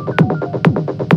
うん。